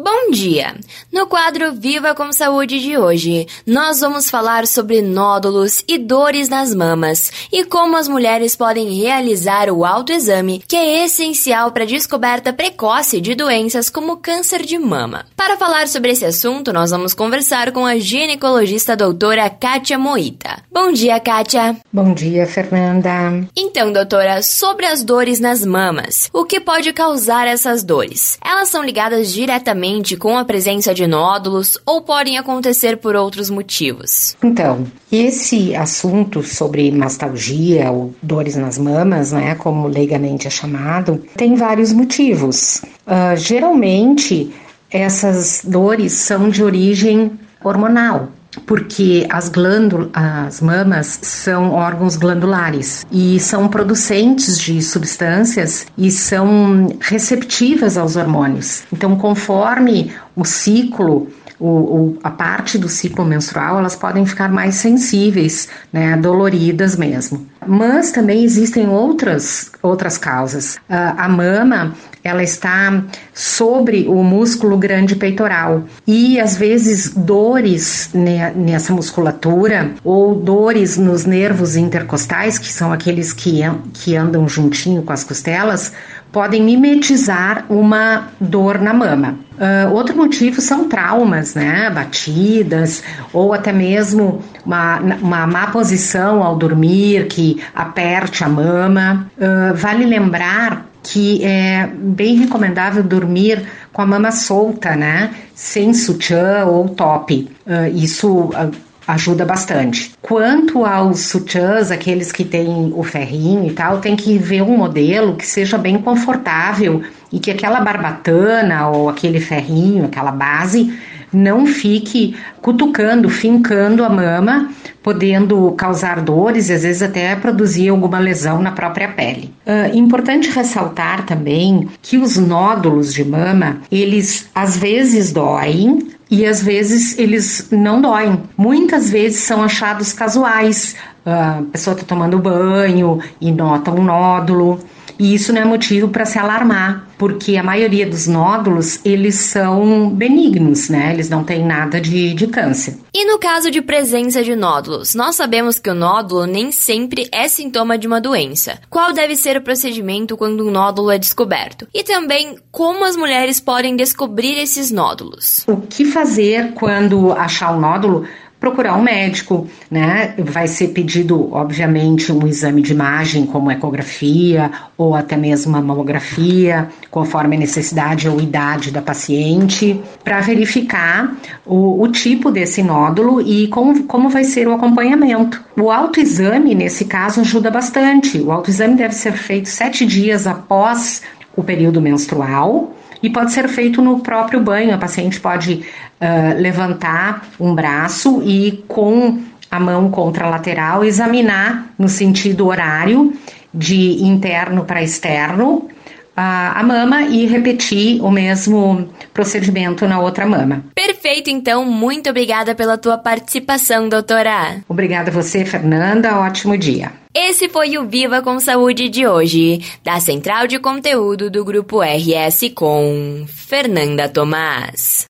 Bom dia! No quadro Viva com Saúde de hoje, nós vamos falar sobre nódulos e dores nas mamas e como as mulheres podem realizar o autoexame, que é essencial para a descoberta precoce de doenças como câncer de mama. Para falar sobre esse assunto, nós vamos conversar com a ginecologista doutora Kátia Moita. Bom dia, Kátia! Bom dia, Fernanda! Então, doutora, sobre as dores nas mamas, o que pode causar essas dores? Elas são ligadas diretamente com a presença de nódulos ou podem acontecer por outros motivos? Então, esse assunto sobre mastalgia ou dores nas mamas, né, como leigamente é chamado, tem vários motivos. Uh, geralmente, essas dores são de origem hormonal porque as glândulas, as mamas são órgãos glandulares e são producentes de substâncias e são receptivas aos hormônios. Então, conforme o ciclo o, o, a parte do ciclo menstrual, elas podem ficar mais sensíveis, né, doloridas mesmo. Mas também existem outras, outras causas. Uh, a mama, ela está sobre o músculo grande peitoral e às vezes dores nessa musculatura ou dores nos nervos intercostais, que são aqueles que, que andam juntinho com as costelas, podem mimetizar uma dor na mama. Uh, outro motivo são traumas, né? Batidas, ou até mesmo uma, uma má posição ao dormir que aperte a mama. Uh, vale lembrar que é bem recomendável dormir com a mama solta, né? Sem sutiã ou top. Uh, isso ajuda bastante. Quanto aos sutiãs, aqueles que têm o ferrinho e tal, tem que ver um modelo que seja bem confortável e que aquela barbatana ou aquele ferrinho, aquela base, não fique cutucando, fincando a mama, podendo causar dores e às vezes até produzir alguma lesão na própria pele. Uh, importante ressaltar também que os nódulos de mama, eles às vezes doem, e às vezes eles não doem. Muitas vezes são achados casuais. A pessoa está tomando banho e nota um nódulo. E isso não é motivo para se alarmar, porque a maioria dos nódulos, eles são benignos, né? Eles não têm nada de, de câncer. E no caso de presença de nódulos, nós sabemos que o nódulo nem sempre é sintoma de uma doença. Qual deve ser o procedimento quando um nódulo é descoberto? E também como as mulheres podem descobrir esses nódulos? O que fazer quando achar um nódulo? Procurar um médico, né? Vai ser pedido, obviamente, um exame de imagem, como ecografia ou até mesmo uma mamografia, conforme a necessidade ou idade da paciente, para verificar o, o, tipo desse nódulo e como, como vai ser o acompanhamento. O autoexame, nesse caso, ajuda bastante. O autoexame deve ser feito sete dias após o período menstrual e pode ser feito no próprio banho. A paciente pode uh, levantar um braço e com a mão contralateral examinar no sentido horário de interno para externo a, mama e repetir o mesmo procedimento na outra mama. Perfeito, então. Muito obrigada pela tua participação, doutora. Obrigada a você, Fernanda. Ótimo dia. Esse foi o Viva com Saúde de hoje, da Central de Conteúdo do Grupo RS com Fernanda Tomás.